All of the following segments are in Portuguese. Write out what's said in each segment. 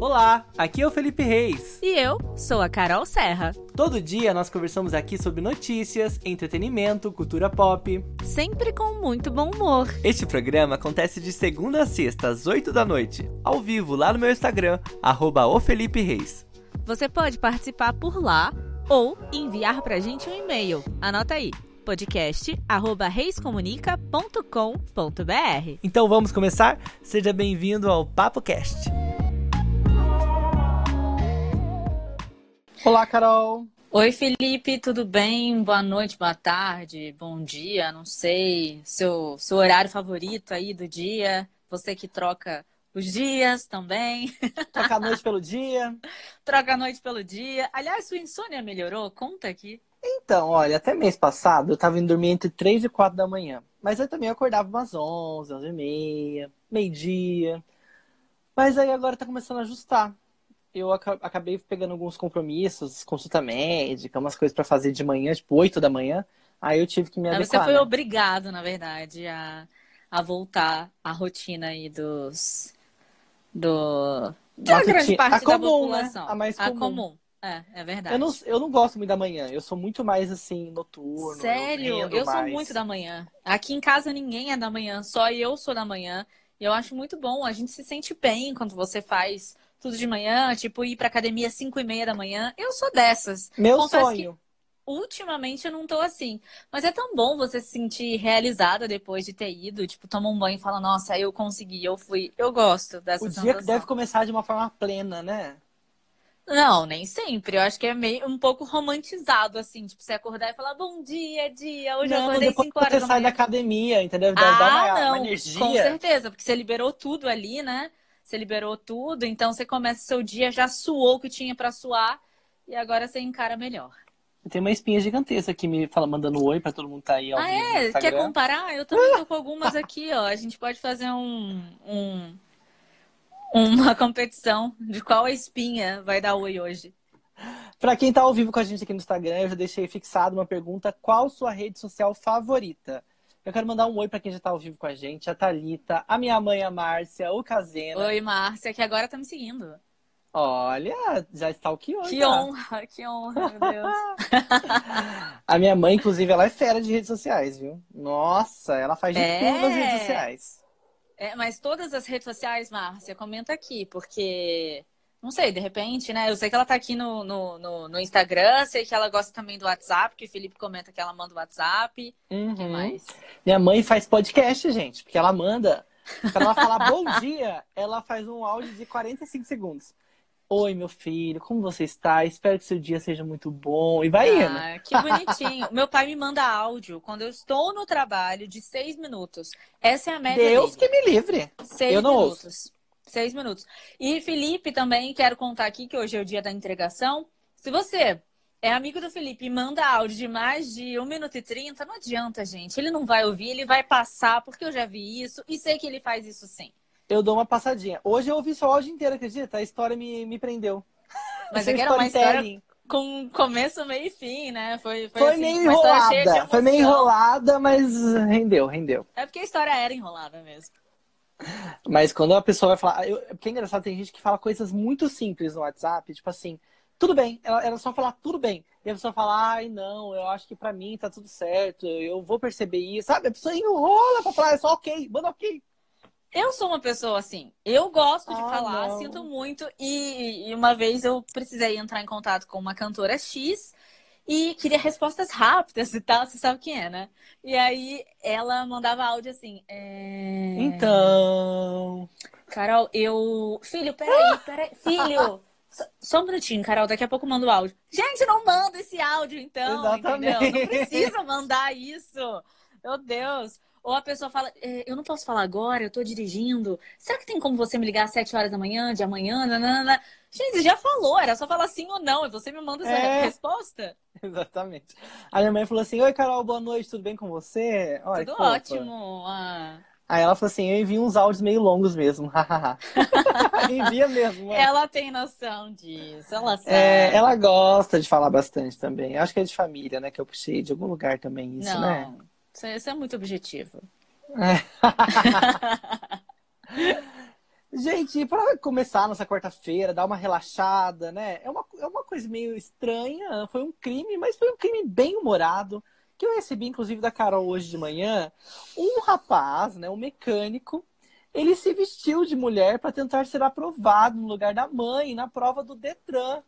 Olá, aqui é o Felipe Reis. E eu sou a Carol Serra. Todo dia nós conversamos aqui sobre notícias, entretenimento, cultura pop. Sempre com muito bom humor. Este programa acontece de segunda a sexta, às 8 da noite, ao vivo lá no meu Instagram, arroba o Felipe Reis. Você pode participar por lá ou enviar pra gente um e-mail. Anota aí podcast@reiscomunica.com.br. Então vamos começar? Seja bem-vindo ao Papo Cast. Olá, Carol. Oi, Felipe, tudo bem? Boa noite, boa tarde, bom dia, não sei, seu, seu horário favorito aí do dia, você que troca os dias também. Troca a noite pelo dia. Troca a noite pelo dia. Aliás, sua insônia melhorou? Conta aqui. Então, olha, até mês passado eu tava indo dormir entre 3 e 4 da manhã. Mas eu também acordava umas 11, 11 e meia, meio-dia. Mas aí agora tá começando a ajustar. Eu acabei pegando alguns compromissos, consulta médica, umas coisas para fazer de manhã, tipo 8 da manhã. Aí eu tive que me adequar. Você foi né? obrigado, na verdade, a, a voltar à rotina aí dos. do. Da grande parte a comum, da população. Né? A mais comum. A comum. É, é verdade. Eu não, eu não gosto muito da manhã, eu sou muito mais assim, noturno. Sério? Eu, eu sou muito da manhã. Aqui em casa ninguém é da manhã, só eu sou da manhã. E eu acho muito bom, a gente se sente bem quando você faz tudo de manhã, tipo ir pra academia às 5 e meia da manhã. Eu sou dessas. Meu Confesso sonho. ultimamente eu não tô assim. Mas é tão bom você se sentir realizada depois de ter ido. Tipo, toma um banho e fala, nossa, eu consegui, eu fui. Eu gosto dessa o sensação. Dia deve começar de uma forma plena, né? Não, nem sempre. Eu acho que é meio um pouco romantizado, assim, tipo, você acordar e falar bom dia, dia, hoje não, eu acordei 5 horas. Você sai da academia, entendeu? Deve ah, dar uma, não, uma energia. Com certeza, porque você liberou tudo ali, né? Você liberou tudo, então você começa o seu dia, já suou o que tinha para suar, e agora você encara melhor. Tem uma espinha gigantesca aqui me fala, mandando oi para todo mundo tá aí. ah, é? Quer comparar? Eu também tô com algumas aqui, ó. A gente pode fazer um, um uma competição de qual espinha vai dar oi hoje. Para quem está ao vivo com a gente aqui no Instagram, eu já deixei fixado uma pergunta: qual sua rede social favorita? Eu quero mandar um oi para quem já está ao vivo com a gente, a Talita, a minha mãe, a Márcia, o Casena. Oi, Márcia, que agora tá me seguindo. Olha, já está o que hoje. Que honra, que honra, meu Deus. a minha mãe, inclusive, ela é fera de redes sociais, viu? Nossa, ela faz de é... tudo nas redes sociais. É, mas todas as redes sociais, Márcia, comenta aqui, porque. Não sei, de repente, né? Eu sei que ela tá aqui no, no, no, no Instagram, sei que ela gosta também do WhatsApp, que o Felipe comenta que ela manda o WhatsApp. Uhum. que mais? Minha mãe faz podcast, gente, porque ela manda. Pra ela falar bom dia, ela faz um áudio de 45 segundos. Oi, meu filho, como você está? Espero que seu dia seja muito bom. E vai ah, indo. Que bonitinho. meu pai me manda áudio quando eu estou no trabalho de seis minutos. Essa é a média. Deus dele. que me livre. Seis eu não minutos. Ouço. Seis minutos. E Felipe também, quero contar aqui que hoje é o dia da entregação. Se você é amigo do Felipe e manda áudio de mais de 1 minuto e 30, não adianta, gente. Ele não vai ouvir, ele vai passar, porque eu já vi isso e sei que ele faz isso sim eu dou uma passadinha. Hoje eu ouvi só o áudio inteiro, acredita? A história me, me prendeu. Mas é que era uma história com começo, meio e fim, né? Foi, foi, foi assim, meio enrolada. Foi meio enrolada, mas rendeu, rendeu. É porque a história era enrolada mesmo. Mas quando a pessoa vai falar. Eu, porque é engraçado, tem gente que fala coisas muito simples no WhatsApp, tipo assim, tudo bem, ela, ela só falar tudo bem. E a pessoa fala, ai, não, eu acho que pra mim tá tudo certo, eu vou perceber isso, sabe? A pessoa enrola pra falar, é só ok, manda ok. Eu sou uma pessoa assim. Eu gosto de ah, falar, não. sinto muito. E, e, uma vez eu precisei entrar em contato com uma cantora X e queria respostas rápidas e tal. Você sabe quem é, né? E aí ela mandava áudio assim. É... Então. Carol, eu. Filho, peraí, peraí. Filho! Só um minutinho, Carol, daqui a pouco eu mando o áudio. Gente, não manda esse áudio, então. Exatamente. Entendeu? Não precisa mandar isso. Meu Deus. Ou a pessoa fala, é, eu não posso falar agora, eu tô dirigindo. Será que tem como você me ligar às 7 horas da manhã, de amanhã? Nanana? Gente, já falou, era só falar sim ou não. E você me manda essa é... resposta. Exatamente. A minha mãe falou assim: Oi, Carol, boa noite, tudo bem com você? Olha, tudo ótimo. Ah. Aí ela falou assim: Eu envio uns áudios meio longos mesmo. Envia mesmo. Mano. Ela tem noção disso, ela sabe. É, ela gosta de falar bastante também. Acho que é de família, né? Que eu puxei de algum lugar também isso, não. né? Isso é muito objetivo. É. Gente, para começar nossa quarta-feira, dar uma relaxada, né? É uma, é uma coisa meio estranha. Foi um crime, mas foi um crime bem humorado. Que eu recebi, inclusive, da Carol hoje de manhã. Um rapaz, né? Um mecânico. Ele se vestiu de mulher para tentar ser aprovado no lugar da mãe na prova do Detran,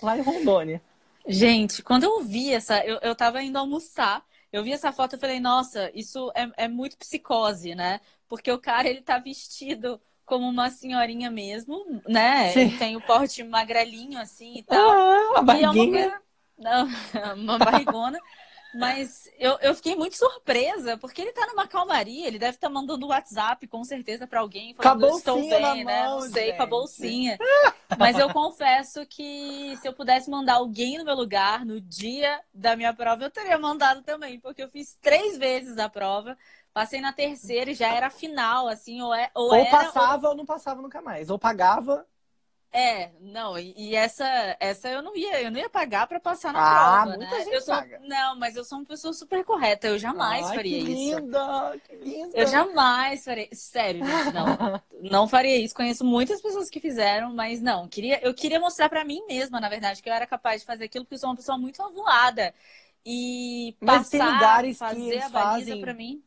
lá em Rondônia. Gente, quando eu vi essa, eu, eu tava indo almoçar, eu vi essa foto e falei, nossa, isso é, é muito psicose, né? Porque o cara, ele tá vestido como uma senhorinha mesmo, né? Sim. Ele tem o porte magrelinho, assim, e tal. Ah, uma barriguinha. É uma, não, uma barrigona. Mas eu, eu fiquei muito surpresa, porque ele tá numa calmaria, ele deve estar tá mandando WhatsApp, com certeza, para alguém, falando, estou bem, né? Mão, Não sei, gente. com a bolsinha. Mas eu confesso que se eu pudesse mandar alguém no meu lugar no dia da minha prova, eu teria mandado também, porque eu fiz três vezes a prova. Passei na terceira e já era final, assim, ou, é, ou, ou era, passava ou... ou não passava nunca mais. Ou pagava é, não, e, essa essa eu não ia, eu não ia pagar para passar na ah, prova, muita né? Gente eu sou, paga. não, mas eu sou uma pessoa super correta, eu jamais Ai, faria que linda, isso. Que linda, Eu jamais faria, sério, gente, não. não faria isso. Conheço muitas pessoas que fizeram, mas não, queria, eu queria mostrar para mim mesma, na verdade, que eu era capaz de fazer aquilo porque eu sou uma pessoa muito avoada. E mas passar, tem lugares fazer a baliza fazem... para mim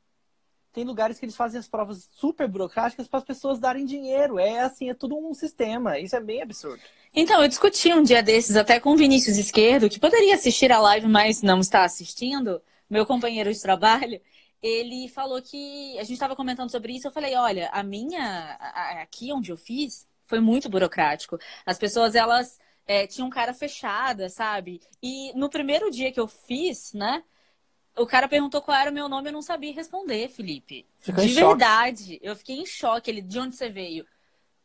tem lugares que eles fazem as provas super burocráticas para as pessoas darem dinheiro. É assim, é tudo um sistema. Isso é bem absurdo. Então, eu discuti um dia desses até com o Vinícius Esquerdo, que poderia assistir a live, mas não está assistindo, meu companheiro de trabalho. Ele falou que a gente estava comentando sobre isso. Eu falei: olha, a minha, aqui onde eu fiz, foi muito burocrático. As pessoas, elas é, tinham cara fechada, sabe? E no primeiro dia que eu fiz, né? O cara perguntou qual era o meu nome, eu não sabia responder, Felipe. Ficou de em choque. verdade. Eu fiquei em choque. Ele, de onde você veio?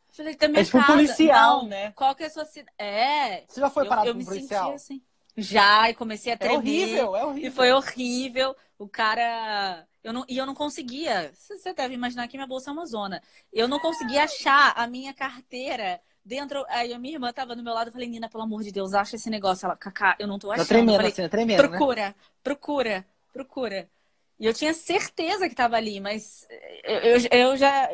Eu falei, da minha É tipo casa. policial, Não, né? Qual que é a sua cidade? É. Você já foi eu, parado eu por um me policial? senti assim. Já, e comecei a É tremer. horrível, é horrível. E foi horrível. O cara. Eu não, e eu não conseguia. Você deve imaginar que minha bolsa é uma zona. Eu não conseguia achar a minha carteira dentro. Aí a minha irmã tava do meu lado. Eu falei, Nina, pelo amor de Deus, acha esse negócio. Ela, Cacá, eu não tô Tá achando. tremendo, eu falei, assim, tá tremendo, né? procura, procura. E eu tinha certeza que tava ali, mas eu, eu, eu já.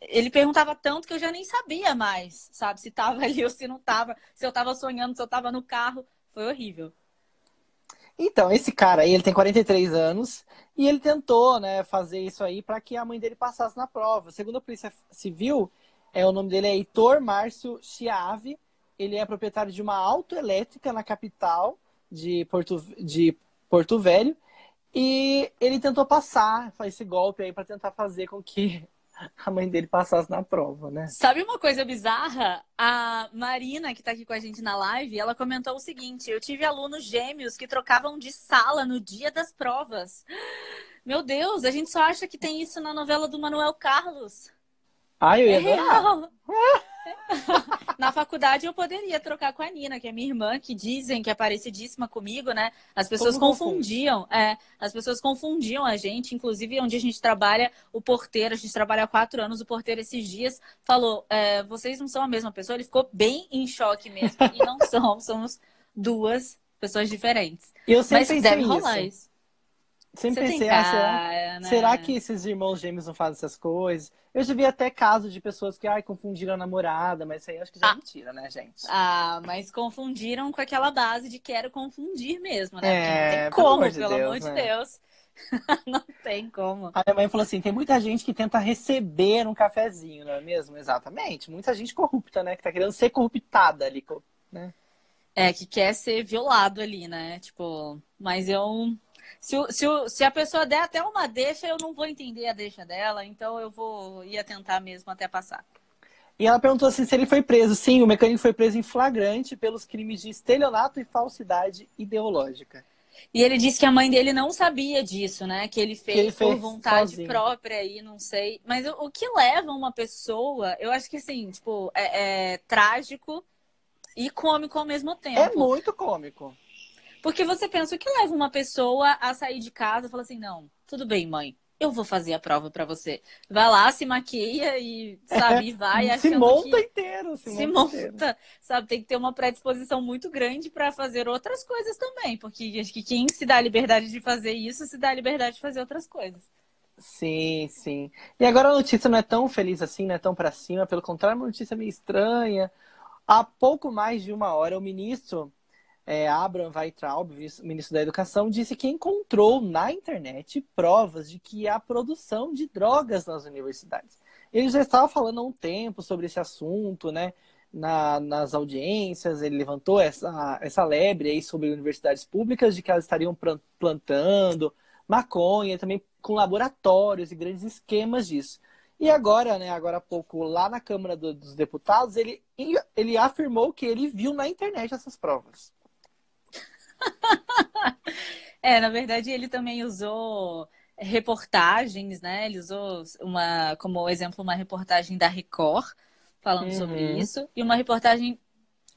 Ele perguntava tanto que eu já nem sabia mais, sabe? Se tava ali ou se não tava, se eu tava sonhando, se eu tava no carro. Foi horrível. Então, esse cara aí, ele tem 43 anos e ele tentou, né, fazer isso aí para que a mãe dele passasse na prova. Segundo a Polícia Civil, é, o nome dele é Heitor Márcio Chiave. Ele é proprietário de uma autoelétrica na capital de Porto, de Porto Velho. E ele tentou passar esse golpe aí para tentar fazer com que a mãe dele passasse na prova, né? Sabe uma coisa bizarra? A Marina, que tá aqui com a gente na live, ela comentou o seguinte: eu tive alunos gêmeos que trocavam de sala no dia das provas. Meu Deus, a gente só acha que tem isso na novela do Manuel Carlos. Ah, eu ia É real. Na faculdade eu poderia trocar com a Nina, que é minha irmã, que dizem que é parecidíssima comigo, né? As pessoas confunde. confundiam, é, as pessoas confundiam a gente, inclusive onde a gente trabalha, o porteiro, a gente trabalha há quatro anos, o porteiro esses dias falou, é, vocês não são a mesma pessoa, ele ficou bem em choque mesmo, e não somos, somos duas pessoas diferentes. Eu sempre Mas deve rolar isso. Sempre Você pensei, ah, será, cara, né? será que esses irmãos gêmeos não fazem essas coisas? Eu já vi até casos de pessoas que ai, confundiram a namorada, mas isso aí acho que já é Ah. mentira, né, gente? Ah, mas confundiram com aquela base de quero confundir mesmo, né? É, Porque não tem pelo como, amor de pelo Deus, amor né? de Deus. não tem como. A minha mãe falou assim: tem muita gente que tenta receber um cafezinho, não é mesmo? Exatamente. Muita gente corrupta, né? Que tá querendo ser corruptada ali. Né? É, que quer ser violado ali, né? Tipo, mas eu. Se, se, se a pessoa der até uma deixa, eu não vou entender a deixa dela, então eu vou ia tentar mesmo até passar. E ela perguntou assim se ele foi preso. Sim, o mecânico foi preso em flagrante pelos crimes de estelionato e falsidade ideológica. E ele disse que a mãe dele não sabia disso, né? Que ele fez, ele por fez vontade sozinho. própria aí, não sei. Mas o, o que leva uma pessoa, eu acho que assim, tipo, é, é trágico e cômico ao mesmo tempo. É muito cômico. Porque você pensa, o que leva uma pessoa a sair de casa e falar assim, não, tudo bem, mãe, eu vou fazer a prova pra você. Vai lá, se maquia e, sabe, e vai se monta que... inteiro. Se, Se monta inteiro. sabe? Tem que ter uma predisposição muito grande pra fazer outras coisas também. Porque acho que quem se dá a liberdade de fazer isso, se dá a liberdade de fazer outras coisas. Sim, sim. E agora a notícia não é tão feliz assim, não é tão para cima, pelo contrário, é uma notícia meio estranha. Há pouco mais de uma hora, o ministro é, Abraham Weitraub, ministro da Educação, disse que encontrou na internet provas de que há produção de drogas nas universidades. Ele já estava falando há um tempo sobre esse assunto, né? Na, nas audiências, ele levantou essa, essa lebre aí sobre universidades públicas de que elas estariam plantando maconha, também com laboratórios e grandes esquemas disso. E agora, né, agora há pouco, lá na Câmara do, dos Deputados, ele, ele afirmou que ele viu na internet essas provas. é, na verdade, ele também usou reportagens, né? Ele usou uma, como exemplo, uma reportagem da Record falando uhum. sobre isso e uma reportagem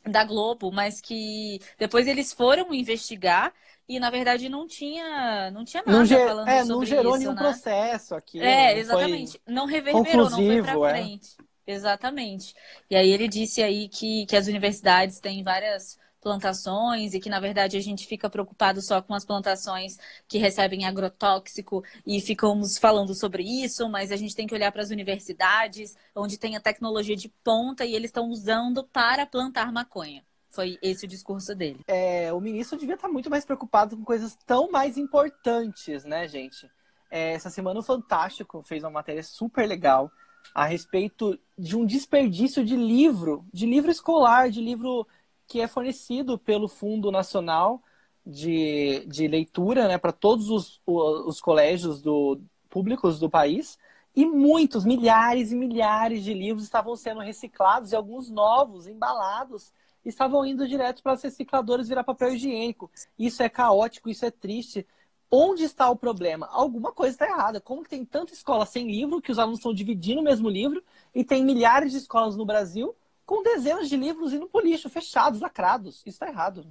da Globo, mas que depois eles foram investigar e na verdade não tinha não tinha nada não ger, falando é, sobre não gerou isso, nenhum né? processo aqui. É, exatamente. Não reverberou, não foi para é. frente. Exatamente. E aí ele disse aí que, que as universidades têm várias plantações e que, na verdade, a gente fica preocupado só com as plantações que recebem agrotóxico e ficamos falando sobre isso, mas a gente tem que olhar para as universidades, onde tem a tecnologia de ponta e eles estão usando para plantar maconha. Foi esse o discurso dele. É, o ministro devia estar muito mais preocupado com coisas tão mais importantes, né, gente? É, essa semana o Fantástico fez uma matéria super legal a respeito de um desperdício de livro, de livro escolar, de livro que é fornecido pelo Fundo Nacional de, de Leitura né, para todos os, os colégios do, públicos do país. E muitos, milhares e milhares de livros estavam sendo reciclados e alguns novos, embalados, estavam indo direto para as recicladoras virar papel higiênico. Isso é caótico, isso é triste. Onde está o problema? Alguma coisa está errada. Como que tem tanta escola sem livro, que os alunos estão dividindo o mesmo livro, e tem milhares de escolas no Brasil com dezenas de livros indo pro lixo, fechados, lacrados. Isso está errado.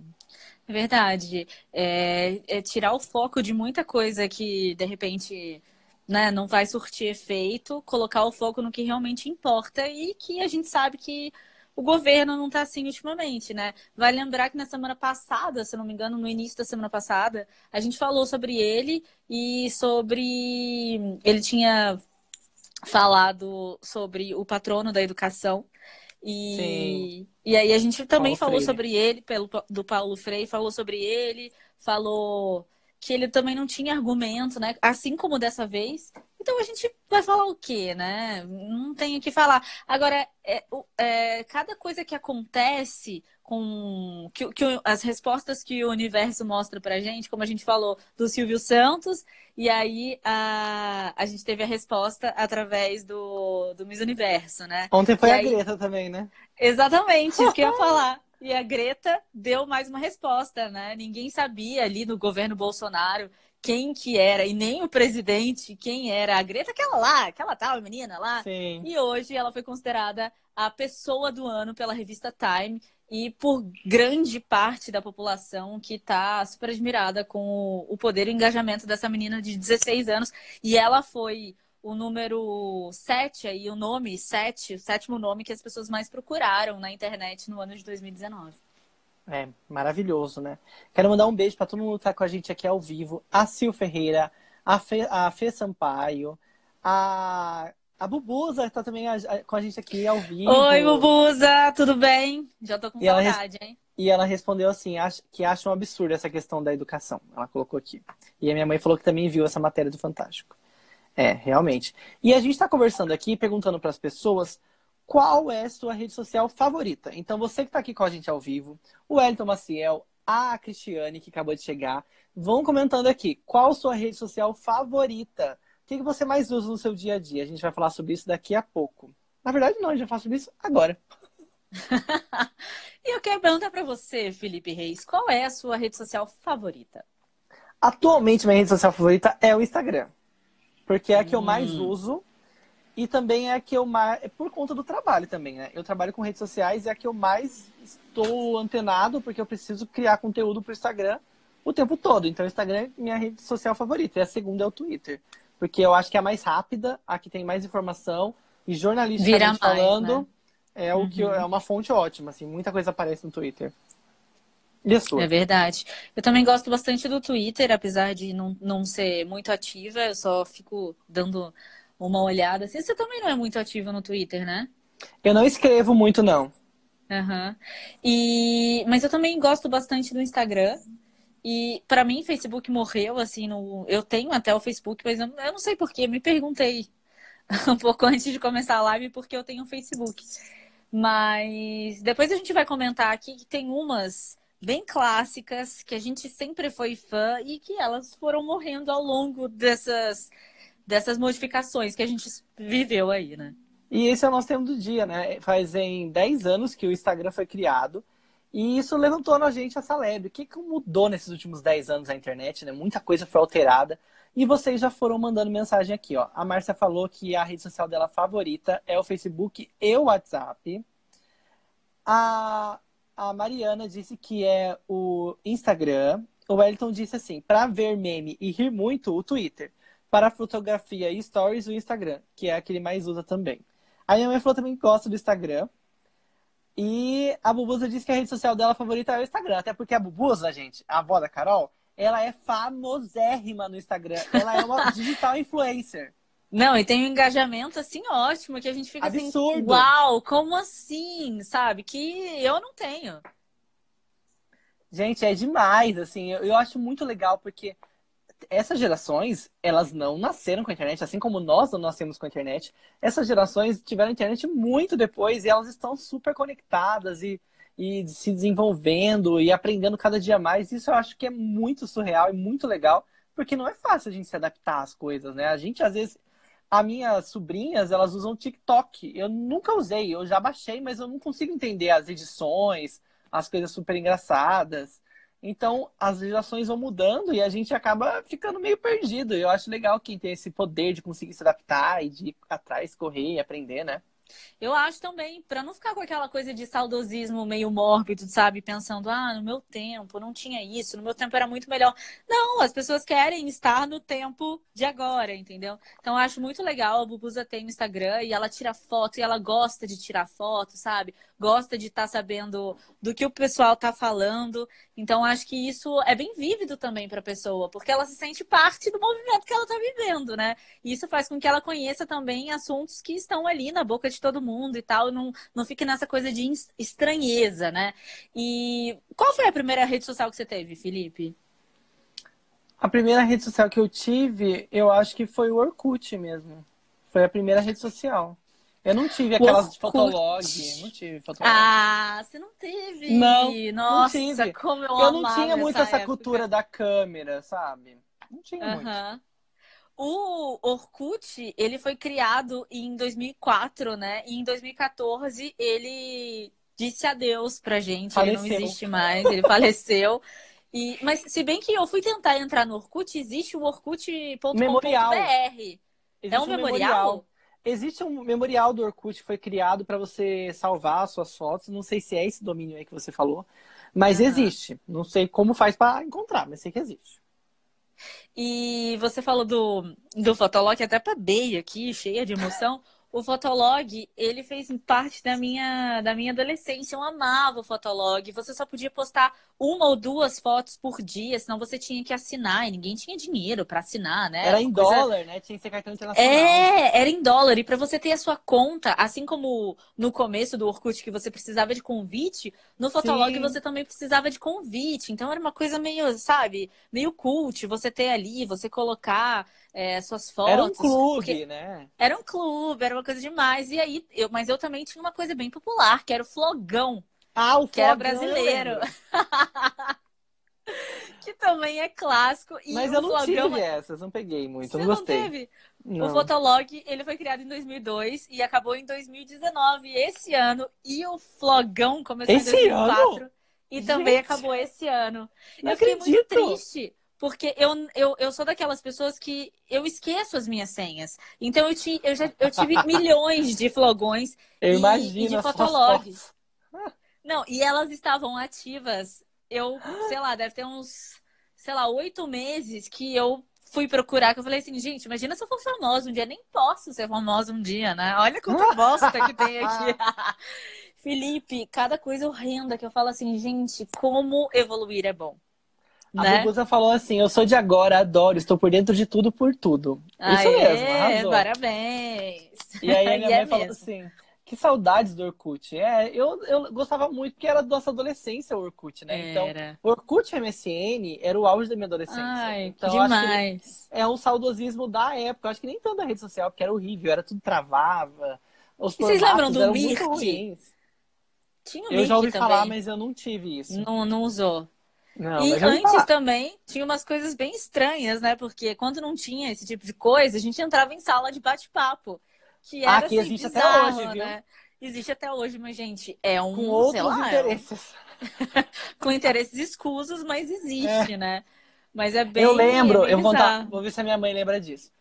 Verdade. É, é, tirar o foco de muita coisa que, de repente, né, não vai surtir efeito, colocar o foco no que realmente importa e que a gente sabe que o governo não está assim ultimamente, né? Vai lembrar que na semana passada, se não me engano, no início da semana passada, a gente falou sobre ele e sobre. Ele tinha falado sobre o patrono da educação e, Sim. e aí a gente também Paulo falou Freire. sobre ele, pelo, do Paulo Freire, falou sobre ele, falou que ele também não tinha argumento, né? Assim como dessa vez. Então a gente vai falar o quê, né? Não tem o que falar. Agora, é, é, cada coisa que acontece com que, que, as respostas que o universo mostra pra gente, como a gente falou do Silvio Santos, e aí a, a gente teve a resposta através do, do Miss Universo, né? Ontem foi e a aí... Greta também, né? Exatamente, isso que eu ia falar. E a Greta deu mais uma resposta, né? Ninguém sabia ali no governo Bolsonaro quem que era, e nem o presidente, quem era a Greta, aquela lá, aquela tal menina lá. Sim. E hoje ela foi considerada a pessoa do ano pela revista Time e por grande parte da população que está super admirada com o poder e o engajamento dessa menina de 16 anos. E ela foi o número 7 aí, o nome 7, o sétimo nome que as pessoas mais procuraram na internet no ano de 2019. É, maravilhoso, né? Quero mandar um beijo para todo mundo que tá com a gente aqui ao vivo. A Sil Ferreira, a Fê, a Fê Sampaio, a, a Bubuza tá também a, a, com a gente aqui ao vivo. Oi, Bubuza, tudo bem? Já tô com e saudade, ela, hein? E ela respondeu assim, que acha um absurdo essa questão da educação. Ela colocou aqui. E a minha mãe falou que também viu essa matéria do Fantástico. É, realmente. E a gente está conversando aqui, perguntando para as pessoas qual é a sua rede social favorita. Então, você que está aqui com a gente ao vivo, o Elton Maciel, a Cristiane, que acabou de chegar, vão comentando aqui qual sua rede social favorita. O que, que você mais usa no seu dia a dia? A gente vai falar sobre isso daqui a pouco. Na verdade, não, a gente vai falar sobre isso agora. e eu quero perguntar para você, Felipe Reis, qual é a sua rede social favorita? Atualmente, minha rede social favorita é o Instagram. Porque é a que hum. eu mais hum. uso e também é a que eu mais. É por conta do trabalho também, né? Eu trabalho com redes sociais e é a que eu mais estou antenado, porque eu preciso criar conteúdo para o Instagram o tempo todo. Então, o Instagram é minha rede social favorita. E a segunda é o Twitter. Porque eu acho que é a mais rápida, a que tem mais informação. E jornalisticamente falando, né? é, o que, uhum. é uma fonte ótima. Assim, muita coisa aparece no Twitter. E a sua? É verdade. Eu também gosto bastante do Twitter, apesar de não, não ser muito ativa, eu só fico dando uma olhada. Assim, você também não é muito ativa no Twitter, né? Eu não escrevo muito, não. Uhum. E... Mas eu também gosto bastante do Instagram. E para mim, Facebook morreu, assim, no... eu tenho até o Facebook, mas eu, eu não sei porquê, me perguntei um pouco antes de começar a live porque eu tenho o Facebook. Mas depois a gente vai comentar aqui que tem umas bem clássicas que a gente sempre foi fã e que elas foram morrendo ao longo dessas, dessas modificações que a gente viveu aí, né? E esse é o nosso tema do dia, né? Fazem 10 anos que o Instagram foi criado e isso levantou na gente essa lebre. O que, que mudou nesses últimos 10 anos na internet, né? Muita coisa foi alterada. E vocês já foram mandando mensagem aqui, ó. A Márcia falou que a rede social dela favorita é o Facebook e o WhatsApp. A, a Mariana disse que é o Instagram. O Wellington disse assim: para ver meme e rir muito, o Twitter. Para fotografia e stories, o Instagram, que é a que ele mais usa também. A minha mãe falou também que gosta do Instagram. E a Bubuza disse que a rede social dela favorita é o Instagram. Até porque a Bubuza, gente, a avó da Carol, ela é famosérrima no Instagram. Ela é uma digital influencer. Não, e tem um engajamento assim ótimo que a gente fica assim, Absurdo. assim, uau, como assim, sabe? Que eu não tenho. Gente, é demais, assim, eu, eu acho muito legal porque essas gerações, elas não nasceram com a internet, assim como nós não nascemos com a internet. Essas gerações tiveram internet muito depois e elas estão super conectadas e, e se desenvolvendo e aprendendo cada dia mais. Isso eu acho que é muito surreal e muito legal, porque não é fácil a gente se adaptar às coisas, né? A gente, às vezes, as minhas sobrinhas, elas usam TikTok. Eu nunca usei, eu já baixei, mas eu não consigo entender as edições, as coisas super engraçadas. Então, as gerações vão mudando e a gente acaba ficando meio perdido. Eu acho legal quem tem esse poder de conseguir se adaptar e de ir atrás, correr e aprender, né? Eu acho também, para não ficar com aquela coisa de saudosismo meio mórbido, sabe? Pensando, ah, no meu tempo não tinha isso, no meu tempo era muito melhor. Não, as pessoas querem estar no tempo de agora, entendeu? Então eu acho muito legal. A Bubuza tem no Instagram e ela tira foto e ela gosta de tirar foto, sabe? Gosta de estar tá sabendo do que o pessoal tá falando. Então acho que isso é bem vívido também para a pessoa, porque ela se sente parte do movimento que ela tá vivendo, né? E isso faz com que ela conheça também assuntos que estão ali na boca de de todo mundo e tal, não, não fique nessa coisa de estranheza, né? E qual foi a primeira rede social que você teve, Felipe? A primeira rede social que eu tive, eu acho que foi o Orkut mesmo. Foi a primeira rede social. Eu não tive aquelas de fotolog. Não tive fotolog. Ah, você não teve? Não, Nossa, não tive. como eu Eu não tinha muito essa essa cultura da câmera, sabe? Não tinha muito. O Orkut, ele foi criado em 2004, né? E em 2014 ele disse adeus pra gente, ele não Faleceu. existe mais, ele faleceu. E, mas se bem que eu fui tentar entrar no Orkut, existe o orkut.com.br. Memorial. É Existe um memorial? Existe um memorial do Orkut que foi criado para você salvar suas fotos. Não sei se é esse domínio aí que você falou, mas Aham. existe. Não sei como faz para encontrar, mas sei que existe. E você falou do, do Fotolog, até babei aqui, cheia de emoção. O Fotolog, ele fez parte da minha, da minha adolescência. Eu amava o Fotolog. Você só podia postar uma ou duas fotos por dia, senão você tinha que assinar. E ninguém tinha dinheiro para assinar, né? Era em coisa- dólar, né? Tinha que ser cartão internacional. É, era em dólar. E para você ter a sua conta, assim como no começo do Orkut que você precisava de convite, no Fotolog Sim. você também precisava de convite. Então era uma coisa meio, sabe, meio cult você ter ali, você colocar é, suas fotos. Era um clube, né? Era um clube, era uma coisa demais. E aí, eu, mas eu também tinha uma coisa bem popular, que era o flogão, Ah, o que era Flogão, eu brasileiro. que também é clássico. E Mas eu não flogão tive essas, não peguei muito, Você não não gostei. teve? Não. O Fotolog, ele foi criado em 2002 e acabou em 2019, esse ano. E o Flogão começou Esse em 2004 e também Gente! acabou esse ano. Eu fiquei muito acredito! triste, porque eu, eu, eu sou daquelas pessoas que eu esqueço as minhas senhas. Então eu, ti, eu, já, eu tive milhões de flogões. Eu e- e de as suas Fotolog. fotos. Não, e elas estavam ativas. Eu, sei lá, deve ter uns, sei lá, oito meses que eu fui procurar, que eu falei assim, gente, imagina se eu for famosa um dia, nem posso ser famosa um dia, né? Olha quanta bosta que tem aqui. Felipe, cada coisa horrenda que eu falo assim, gente, como evoluir é bom. A Né? Bubuza falou assim: Eu sou de agora, adoro, estou por dentro de tudo por tudo. Isso Aê, mesmo, arrasou. parabéns. E aí a minha é mãe falou mesmo. assim: Que saudades do Orkut. É, eu, eu gostava muito porque era da nossa adolescência o Orkut, né? Então, Era. o Orkut MSN era o auge da minha adolescência. Ai, então, demais. é um saudosismo da época. Eu acho que nem tanto da rede social, porque era horrível, era tudo travava. Os E vocês lembram do Mirk? Tinha o Eu já ouvi também. falar, mas eu não tive isso. Não, não usou. Não, e antes também tinha umas coisas bem estranhas, né? Porque quando não tinha esse tipo de coisa, a gente entrava em sala de bate-papo. Que Ah, era que assim, existe até bizarro, hoje, viu? né? Existe até hoje, mas, gente, é um, Com outros lá, é interesses. com interesses escusos, mas existe, né? Mas é bem. eu lembro, é bem eu vou contar, vou ver se a minha mãe lembra disso.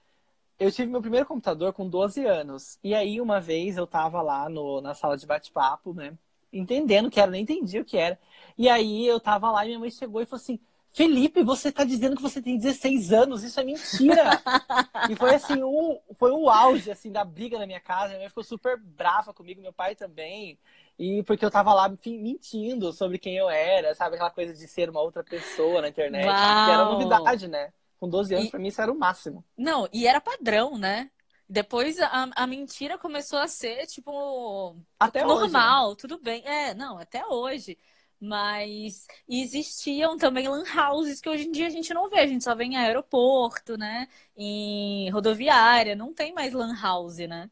Eu tive meu primeiro computador com 12 anos. E aí, uma vez, eu tava lá no, na sala de bate-papo, né? Entendendo o que era, nem entendi o que era. E aí, eu tava lá e minha mãe chegou e falou assim: Felipe, você tá dizendo que você tem 16 anos, isso é mentira. e foi assim, um, foi um auge, assim, da briga na minha casa. Minha mãe ficou super brava comigo, meu pai também. E porque eu tava lá enfim, mentindo sobre quem eu era, sabe? Aquela coisa de ser uma outra pessoa na internet. Que era Uau! novidade, né? Com 12 anos, E- pra mim, isso era o máximo. Não, e era padrão, né? Depois a, a mentira começou a ser, tipo, Até hoje. né? normal, tudo bem. É, não, até hoje. Mas existiam também lan houses que hoje em dia a gente não vê. A gente só vê em aeroporto, né? Em rodoviária. Não tem mais lan house, né?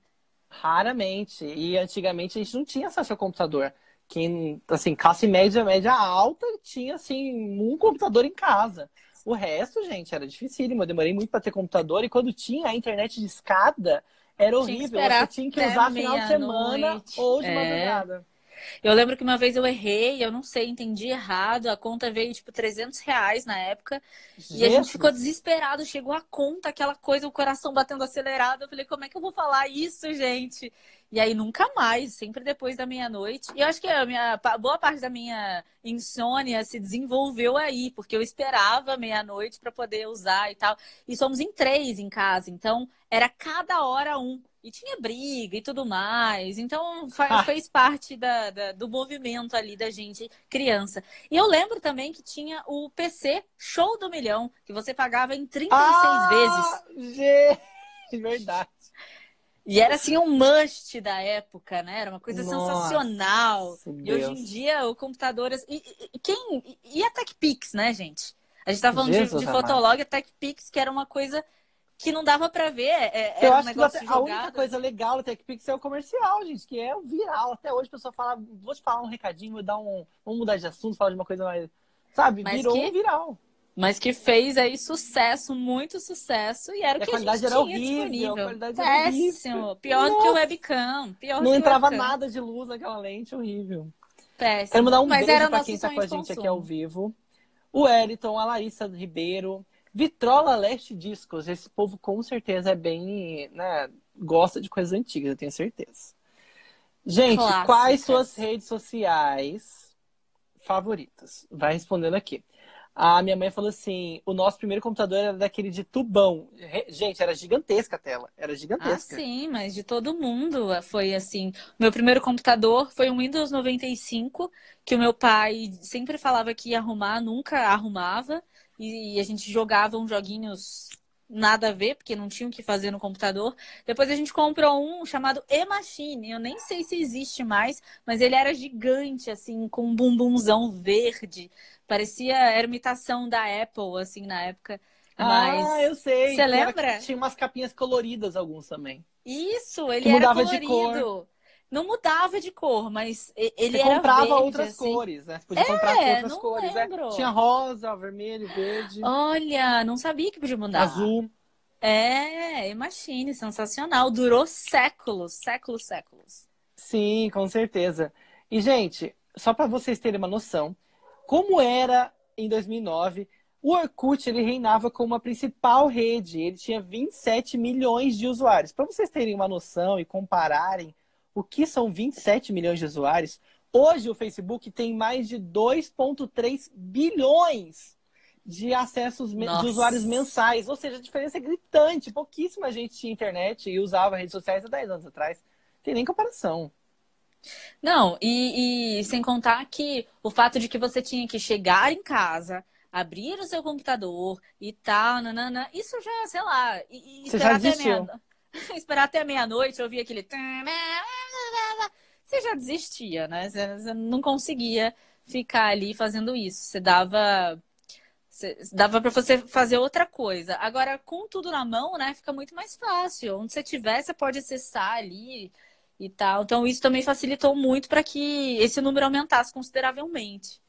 Raramente. E antigamente a gente não tinha acesso ao computador. Quem, assim, classe média, média alta, tinha, assim, um computador em casa. O resto, gente, era dificílimo. Eu demorei muito para ter computador. E quando tinha a internet de escada, era horrível. esperar Você tinha que usar final de semana meia-noite. ou de É. madrugada. Eu lembro que uma vez eu errei, eu não sei, entendi errado. A conta veio, tipo, 300 reais na época. E a gente Jesus. ficou desesperado. Chegou a conta, aquela coisa, o coração batendo acelerado. Eu falei, como é que eu vou falar isso, gente? E aí nunca mais, sempre depois da meia-noite. E eu acho que a minha, boa parte da minha insônia se desenvolveu aí, porque eu esperava meia-noite para poder usar e tal. E somos em três em casa, então era cada hora um. E tinha briga e tudo mais. Então fa- Ah. fez parte da, da- do movimento ali da gente criança. E eu lembro também que tinha o PC Show do Milhão, que você pagava em 36 vezes. vezes. Gente, verdade. E era assim um must da época, né? Era uma coisa Nossa, sensacional. E hoje Deus. em dia o computador. E, e- e quem. E a TechPix, né, gente? A gente tá falando de, Jesus de amado. Fotolog a TechPix, que era uma coisa que não dava pra ver. é- Eu Era um acho que a única coisa legal do TechPix é o comercial, gente, que é o viral. Até hoje a pessoa fala, vou te falar um recadinho, vou dar um. Vamos mudar de assunto, falar de uma coisa mais. Sabe? Mas Virou que- um viral. Mas que fez aí sucesso, muito sucesso, e era E o a que a gente qualidade era tinha horrível, a disponível. qualidade era Péssimo. Pior do que o Nossa. webcam. Pior Não que entrava webcam. nada de luz naquela lente, horrível. Péssimo. Quero mandar um Mas beijo nosso quem tá sonho com a gente aqui consumo. ao vivo. O Eliton, a Larissa Ribeiro, Vitrola Leste Discos. Esse povo com certeza é bem, né, gosta de coisas antigas, eu tenho certeza. Gente, Clássicas. quais suas redes sociais favoritas? Vai respondendo aqui. A minha mãe falou assim: o nosso primeiro computador era daquele de tubão. Gente, era gigantesca a tela. Era Ah, gigantesca. sim, mas de todo mundo foi assim. Meu primeiro computador foi um Windows 95, que o meu pai sempre falava que ia arrumar, nunca arrumava. E a gente jogava uns joguinhos nada a ver, porque não tinha o que fazer no computador. Depois a gente comprou um chamado E-Machine. Eu nem sei se existe mais, mas ele era gigante, assim, com um bumbumzão verde. Parecia, era imitação da Apple, assim, na época. Mas. Ah, eu sei. Você que era- lembra? Tinha umas capinhas coloridas, alguns também. Isso, ele Que era mudava de colorido. Não mudava de cor, mas ele Você comprava verde, outras assim. cores, né? Você podia comprar com outras cores. né? lembro. Tinha rosa, vermelho, verde, Olha, não sabia que podia mudar. azul. É, imagine, sensacional. Durou séculos, séculos, séculos. Sim, com certeza. E, gente, só para vocês terem uma noção, como era em 2009, o Orkut ele reinava como a principal rede. Ele tinha 27 milhões de usuários. Para vocês terem uma noção e compararem o que são 27 milhões de usuários, hoje o Facebook tem mais de 2,3 bilhões de acessos me- de Nossa. usuários mensais. Ou seja, a diferença é gritante. Pouquíssima gente tinha internet e usava redes sociais há 10 anos atrás. Tem nem comparação. Não, e, e, sem contar que o fato de que você tinha que chegar em casa, abrir o seu computador e tal, nanana, isso já, sei lá, e, e esperar, até meia, esperar até meia-noite, ouvir aquele. Você já desistia, né? Você não conseguia ficar ali fazendo isso. Você dava. Você, dava para você fazer outra coisa. Agora, com tudo na mão, né, fica muito mais fácil. Onde você tiver, você pode acessar ali e tal. Então, isso também facilitou muito para que esse número aumentasse consideravelmente.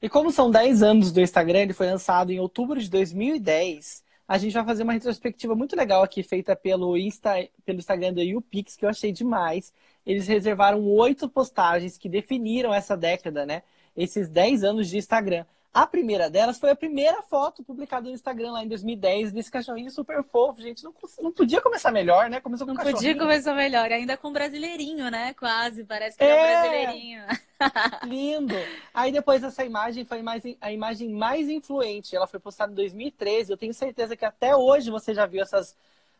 E como são 10 anos do Instagram, ele foi lançado em outubro de 2010. A gente vai fazer uma retrospectiva muito legal aqui, feita pelo, Insta, pelo Instagram da YouPix, que eu achei demais. Eles reservaram oito postagens que definiram essa década, né? Esses 10 anos de Instagram. A primeira delas foi a primeira foto publicada no Instagram lá em 2010, desse cachorrinho super fofo, gente. Não, não podia começar melhor, né? Começou com Não podia começar melhor, ainda com brasileirinho, né? Quase, parece que é, é um brasileirinho. Lindo! Aí depois essa imagem foi mais, a imagem mais influente. Ela foi postada em 2013. Eu tenho certeza que até hoje você já viu essas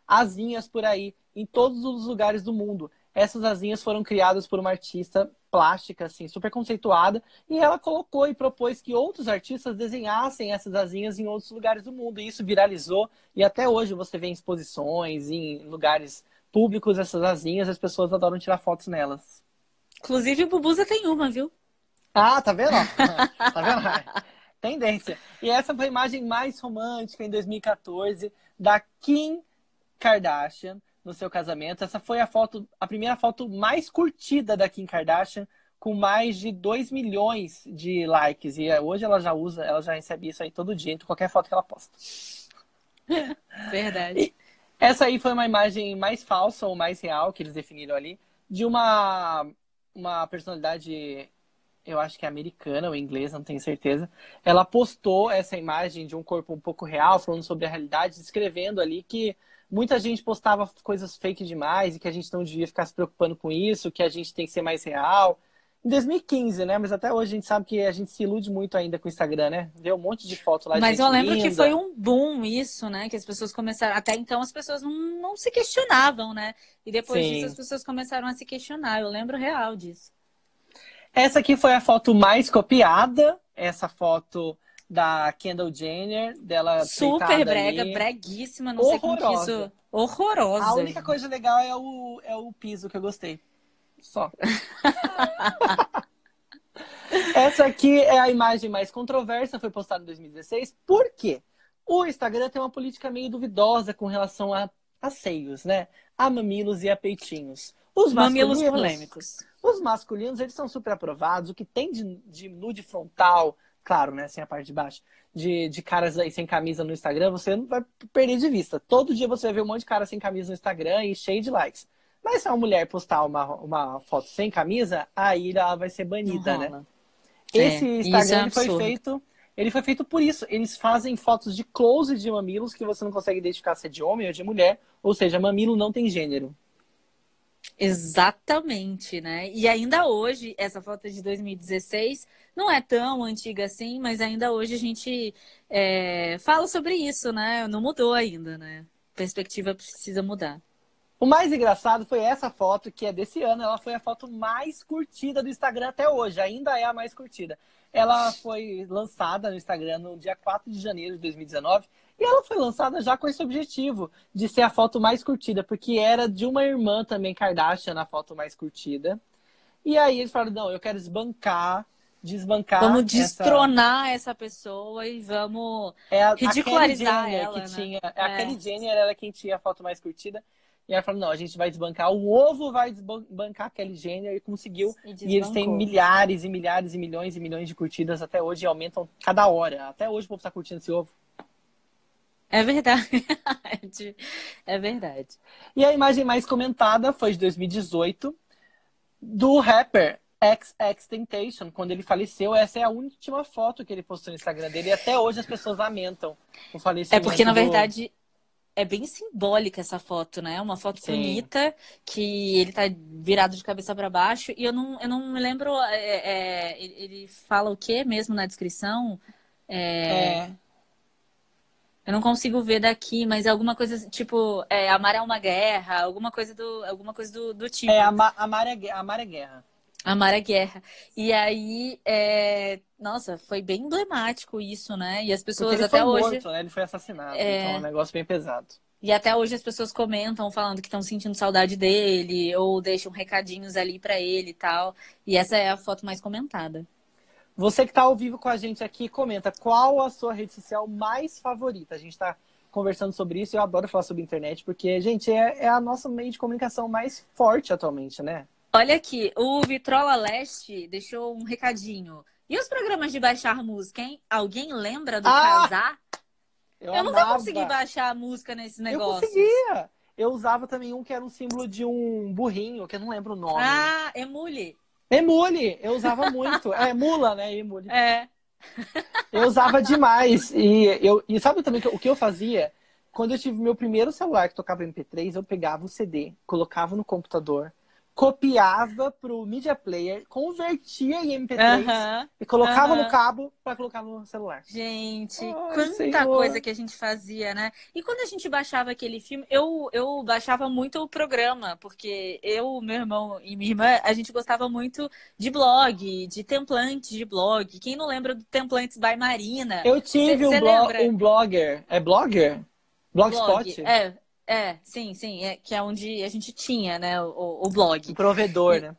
asinhas por aí, em todos os lugares do mundo. Essas asinhas foram criadas por uma artista plástica, assim, super conceituada, e ela colocou e propôs que outros artistas desenhassem essas asinhas em outros lugares do mundo. E isso viralizou, e até hoje você vê em exposições, em lugares públicos, essas asinhas, as pessoas adoram tirar fotos nelas. Inclusive o Bubuza tem uma, viu? Ah, tá vendo? tá vendo? Tendência. E essa foi a imagem mais romântica em 2014 da Kim Kardashian no seu casamento. Essa foi a foto, a primeira foto mais curtida da Kim Kardashian, com mais de 2 milhões de likes. E hoje ela já usa, ela já recebe isso aí todo dia, em qualquer foto que ela posta. Verdade. E essa aí foi uma imagem mais falsa ou mais real que eles definiram ali, de uma, uma personalidade, eu acho que é americana ou inglesa, não tenho certeza. Ela postou essa imagem de um corpo um pouco real, falando sobre a realidade, escrevendo ali que muita gente postava coisas fake demais e que a gente não devia ficar se preocupando com isso, que a gente tem que ser mais real. Em 2015, né? Mas até hoje a gente sabe que a gente se ilude muito ainda com o Instagram, né? Vê um monte de foto lá de Mas eu lembro linda. que foi um boom isso, né? Que as pessoas começaram. Até então as pessoas não, não se questionavam, né? E depois Sim. disso as pessoas começaram a se questionar. Eu lembro real disso. Essa aqui foi a foto mais copiada. Essa foto da Kendall Jenner, dela super brega, ali. breguíssima, não Horrorosa. sei como que isso horrorosa. A única coisa legal é o, é o piso que eu gostei. Só. Essa aqui é a imagem mais controversa, foi postada em 2016. Por quê? O Instagram tem uma política meio duvidosa com relação a, a seios, né? A mamilos e a peitinhos. Os mamilos polêmicos. Os masculinos, eles são super aprovados. O que tem de, de nude frontal, claro, né? Sem a parte de baixo. De, de caras aí sem camisa no Instagram, você não vai perder de vista. Todo dia você vai ver um monte de cara sem camisa no Instagram e cheio de likes. Mas se uma mulher postar uma, uma foto sem camisa, aí ela vai ser banida, né? Esse é, Instagram é foi feito. Ele foi feito por isso. Eles fazem fotos de close de mamilos que você não consegue identificar se é de homem ou de mulher. Ou seja, mamilo não tem gênero. Exatamente, né? E ainda hoje, essa foto de 2016 não é tão antiga assim, mas ainda hoje a gente é, fala sobre isso, né? Não mudou ainda, né? Perspectiva precisa mudar. O mais engraçado foi essa foto, que é desse ano. Ela foi a foto mais curtida do Instagram até hoje. Ainda é a mais curtida. Ela foi lançada no Instagram no dia 4 de janeiro de 2019. E ela foi lançada já com esse objetivo de ser a foto mais curtida, porque era de uma irmã também Kardashian na foto mais curtida. E aí eles falaram: não, eu quero desbancar desbancar. Vamos destronar essa, essa pessoa e vamos é a, ridicularizar a ela. Que né? tinha, é. A Kelly Jenner era quem tinha a foto mais curtida. E ela falou, não, a gente vai desbancar, o ovo vai desbancar a Kelly Jenner e conseguiu. E, e, eles têm milhares e milhares e milhões e milhões de curtidas até hoje e aumentam cada hora. Até hoje o povo está curtindo esse ovo. É verdade. é verdade. E a imagem mais comentada foi de 2018 do rapper XX Temptation, quando ele faleceu, essa é a última foto que ele postou no Instagram dele e até hoje as pessoas lamentam o falecimento. É porque, na verdade, é bem simbólica essa foto, né? Uma foto Sim. bonita, que ele tá virado de cabeça para baixo. E eu não, eu não me lembro. É, é, ele fala o que mesmo na descrição? É... é... Eu não consigo ver daqui, mas é alguma coisa tipo é, amar é uma guerra, alguma coisa do, alguma coisa do, do tipo. É, amar, amar, é, amar é guerra. Amar a guerra. E aí, é... nossa, foi bem emblemático isso, né? E as pessoas ele até foi hoje. Morto, né? Ele foi assassinado. É. Então é um negócio bem pesado. E até hoje as pessoas comentam falando que estão sentindo saudade dele, ou deixam recadinhos ali pra ele e tal. E essa é a foto mais comentada. Você que está ao vivo com a gente aqui, comenta qual a sua rede social mais favorita. A gente está conversando sobre isso e eu adoro falar sobre internet, porque, gente, é, é a nossa meio de comunicação mais forte atualmente, né? Olha aqui, o Vitrola Leste deixou um recadinho. E os programas de baixar música, hein? Alguém lembra do Ah! Casar? Eu, Eu nunca consegui baixar a música nesses Eu negócios. conseguia. Eu usava também um que era um símbolo de um burrinho, que eu não lembro o nome. Ah, Emule. Emule, eu usava muito. É mula, né? Emule. É. Eu usava demais. E, eu, e sabe também que- o que eu fazia? Quando eu tive meu primeiro celular que tocava MP3, eu pegava o CD, colocava no computador, copiava pro Media Player, convertia em MP3 Aham. e colocava no cabo para colocar no celular. Gente, Ai, quanta Senhor. coisa que a gente fazia, né? E quando a gente baixava aquele filme, eu, eu baixava muito o programa, porque eu, meu irmão e minha irmã, a gente gostava muito de blog, de templates de blog. Quem não lembra do Templates by Marina? Eu tive Cê- cê um, blo- lembra? um blogger. É blogger? Blogspot? Blog. É, é, sim, sim. É, que é onde a gente tinha, né, o, o blog. Um provedor, né?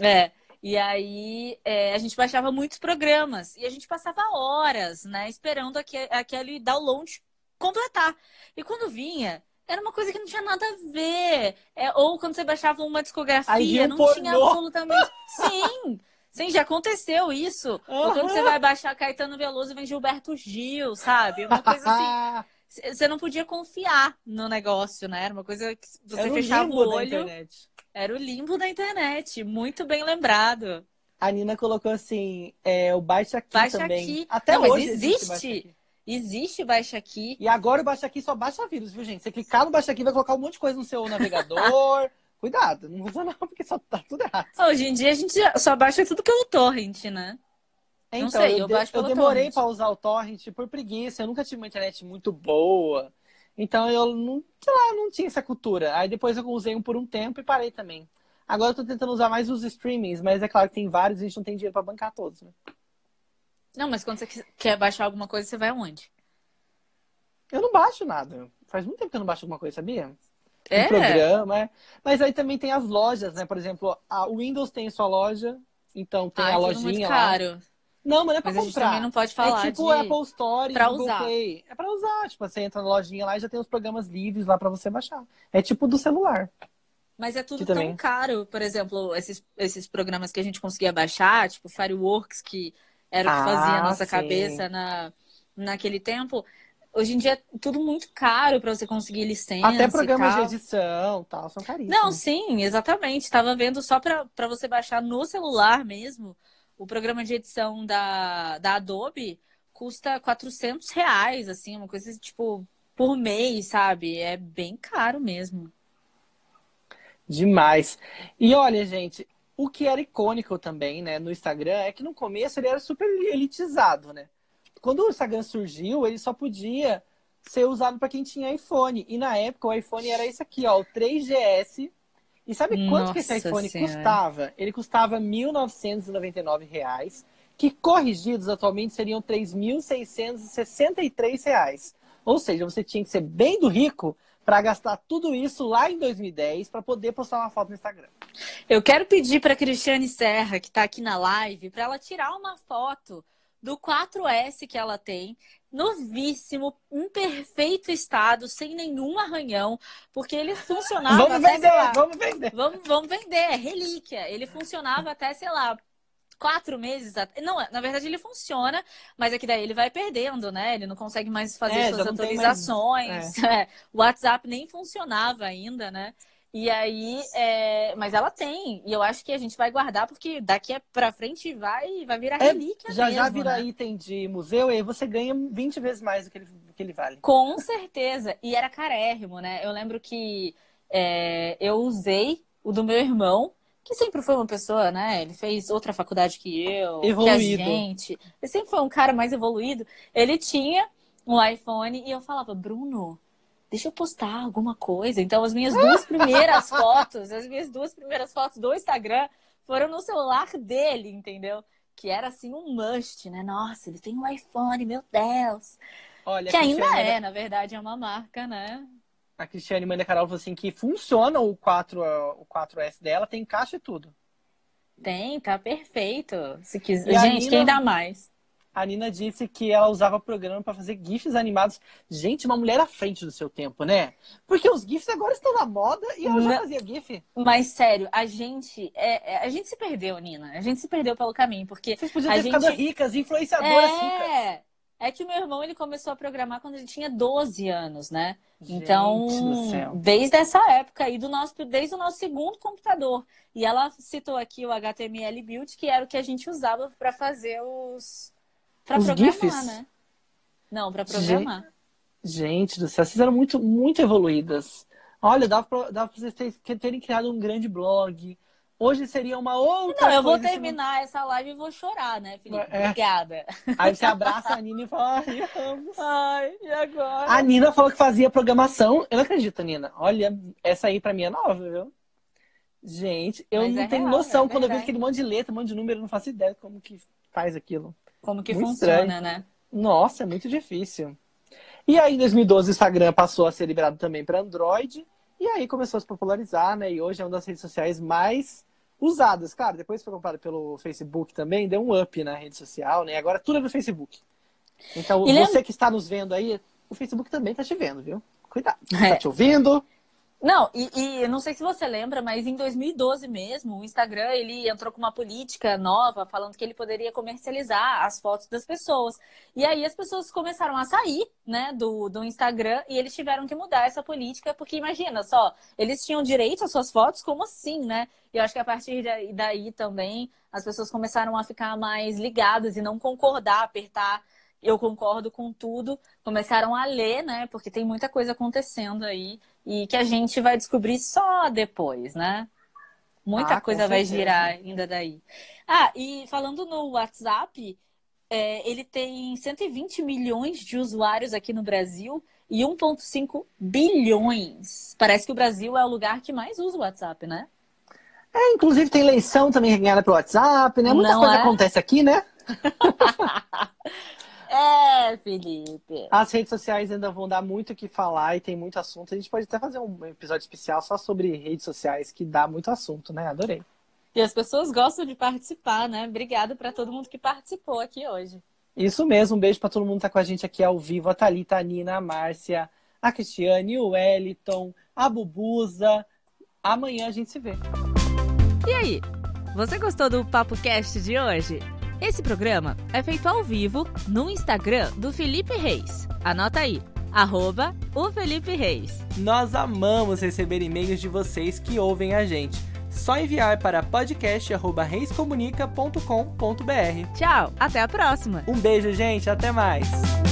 É. E aí é, a gente baixava muitos programas e a gente passava horas, né, esperando aque- aquele download completar. E quando vinha, era uma coisa que não tinha nada a ver. É, ou quando você baixava uma discografia, não pornô. tinha absolutamente. Sim! Sim, já aconteceu isso. Ou quando você vai baixar Caetano Veloso, vem Gilberto Gil, sabe? Uma coisa assim. Você não podia confiar no negócio, né? Era uma coisa que você Era fechava o da olho. Era o limbo da internet. Muito bem lembrado. A Nina colocou assim, é, o Baixa Aqui Baixa também. Aqui. Até Não, mas hoje existe. existe. Existe Baixa Aqui. E agora o Baixa Aqui só baixa vírus, viu, gente? Você clicar no Baixa Aqui, vai colocar um monte de coisa no seu navegador. Cuidado, não usa não, porque só tá tudo errado. Hoje em dia a gente só baixa tudo pelo torrent, né? Não Então, sei, eu, eu eu demorei pra usar o torrent por preguiça. Eu nunca tive uma internet muito boa. Então eu não, sei lá, não tinha essa cultura. Aí depois eu usei um por um tempo e parei também. Agora eu tô tentando usar mais os streamings, mas é claro que tem vários e a gente não tem dinheiro pra bancar todos, né? Não, mas quando você quer baixar alguma coisa, você vai aonde? Eu não baixo nada. Faz muito tempo que eu não baixo alguma coisa, sabia? É? Um programa, é. Mas aí também tem as lojas, né? Por exemplo, a Windows tem sua loja, então tem Ai, a lojinha muito lá. Não, mas não é pra Mas a gente comprar. também não pode falar é tipo de... Apple Store pra Google usar. Play. É pra usar. Tipo, você entra na lojinha lá e já tem os programas livres lá pra você baixar. É tipo do celular. Mas é tudo Que tão também. caro. Por exemplo, esses, esses programas que a gente conseguia baixar, tipo Fireworks, que era o que Ah, fazia a nossa sim. cabeça na, naquele tempo. Hoje em dia é tudo muito caro pra você conseguir licença Até programas de edição e tal, são caríssimos. Não, sim, exatamente. Estava vendo só para você baixar no celular mesmo. O programa de edição da, da Adobe custa 400 reais, assim, uma coisa tipo por mês, sabe? É bem caro mesmo. Demais. E olha, gente, o que era icônico também, né, no Instagram é que no começo ele era super elitizado, né? Quando o Instagram surgiu, ele só podia ser usado para quem tinha iPhone. E na época o iPhone era esse aqui, ó, o 3GS. E sabe quanto que esse Nossa iPhone Senhora. custava? Ele custava 1.999 reais, que corrigidos atualmente seriam 3.663 reais. Ou seja, você tinha que ser bem do rico para gastar tudo isso lá em 2010 para poder postar uma foto no Instagram. Eu quero pedir para Cristiane Serra, que está aqui na live, para ela tirar uma foto do 4S que ela tem, novíssimo, em perfeito estado, sem nenhum arranhão, porque ele funcionava vamos até, vender, lá, vamos vender. Vamos, vamos vender, é relíquia. Ele funcionava até, sei lá, quatro meses. Não, na verdade ele funciona, mas é que daí ele vai perdendo, né? Ele não consegue mais fazer É, suas mais- atualizações. É, O WhatsApp nem funcionava ainda, né? E aí, é, mas ela tem, e eu acho que a gente vai guardar, porque daqui pra frente vai, vai virar É, relíquia Já mesmo, já vira né? item de museu e aí você ganha 20 vezes mais do que ele, do que ele vale. Com certeza. E era carérrimo, né? Eu lembro que é, eu usei o do meu irmão, que sempre foi uma pessoa, né? Ele fez outra faculdade que eu, que a Evoluído. gente. Ele sempre foi um cara mais evoluído. Ele tinha um iPhone e eu falava, Bruno, deixa eu postar alguma coisa. Então, as minhas duas primeiras fotos, as minhas duas primeiras fotos do Instagram foram no celular dele, entendeu? Que era assim um must, né? Nossa, ele tem um iPhone, meu Deus. Olha, que ainda Cristiane- é, na verdade, é uma marca, né? A Cristiane Mãe da Carol falou assim que funciona o, 4, o 4S dela, tem caixa e tudo. Tem, tá perfeito. Se quiser. E Gente, Nina- quem dá mais? A Nina disse que ela usava programa para fazer GIFs animados. Gente, uma mulher à frente do seu tempo, né? Porque os GIFs agora estão na moda e ela já fazia GIF. Mas sério, a gente é, é- a gente se perdeu, Nina. A gente se perdeu pelo caminho, porque Vocês podiam A ter ficado gente- ricas, influenciadoras ricas. é, é que o meu irmão ele começou a programar quando ele tinha 12 anos, né? Então, Gente céu. desde essa época aí do nosso, desde o nosso segundo computador. E ela citou aqui o HTML Build, que era o que a gente usava para fazer os para Os programar, GIFs? né? Não, para programar. Gente do céu, vocês eram muito, muito evoluídas. Olha, dava pra, dava pra vocês ter- terem criado um grande blog. Hoje seria uma outra Não, eu vou terminar essa live e vou chorar, né, Felipe? É. Obrigada. Aí você abraça a Nina e fala, ai, amo. Ai, e agora? A Nina falou que fazia programação. Eu não acredito, Nina. Olha, essa aí pra mim é nova, viu? Gente, eu Mas não é tenho real, noção. é Quando eu vejo aquele monte de letra, um monte de número, eu não faço ideia como que faz aquilo. Como que Muito funciona, estranho. né? Nossa, é muito difícil. E aí, em 2012, o Instagram passou a ser liberado também para Android. E aí começou a se popularizar, né? E hoje é uma das redes sociais mais usadas. Claro, depois foi comprado pelo Facebook também, deu um up na rede social, né? Agora tudo é no Facebook. Então, E lembra- você que está nos vendo aí, o Facebook também está te vendo, viu? Cuidado. É. Está te ouvindo? Não, e, e não sei se você lembra, mas em 2012 mesmo, o Instagram ele entrou com uma política nova falando que ele poderia comercializar as fotos das pessoas. E aí as pessoas começaram a sair, né, do, do Instagram e eles tiveram que mudar essa política, porque imagina só, eles tinham direito às suas fotos, como assim, né? E eu acho que a partir daí também as pessoas começaram a ficar mais ligadas e não concordar, apertar. Eu concordo com tudo, começaram a ler, né? Porque tem muita coisa acontecendo aí e que a gente vai descobrir só depois, né? Muita Ah, coisa vai girar ainda daí. Ah, e falando no WhatsApp, é, ele tem 120 milhões de usuários aqui no Brasil e 1,5 bilhões. Parece que o Brasil é o lugar que mais usa o WhatsApp, né? É, inclusive tem eleição também ganhada pelo WhatsApp, né? Muita Não coisa é? acontece aqui, né? É, Felipe. As redes sociais ainda vão dar muito o que falar e tem muito assunto. A gente pode até fazer um episódio especial só sobre redes sociais, que dá muito assunto, né? Adorei. E as pessoas gostam de participar, né? Obrigada para todo mundo que participou aqui hoje. Isso mesmo, um beijo pra todo mundo que tá com a gente aqui ao vivo. A Thalita, a Nina, a Márcia, a Cristiane, o Wellington, a Bubuza. Amanhã a gente se vê. E aí, você gostou do Papo Cast de hoje? Esse programa é feito ao vivo no Instagram do Felipe Reis. Anota aí, arroba o Felipe Reis. Nós amamos receber e-mails de vocês que ouvem a gente. Só enviar para podcast.reiscomunica.com.br. Tchau, até a próxima! Um beijo, gente. Até mais.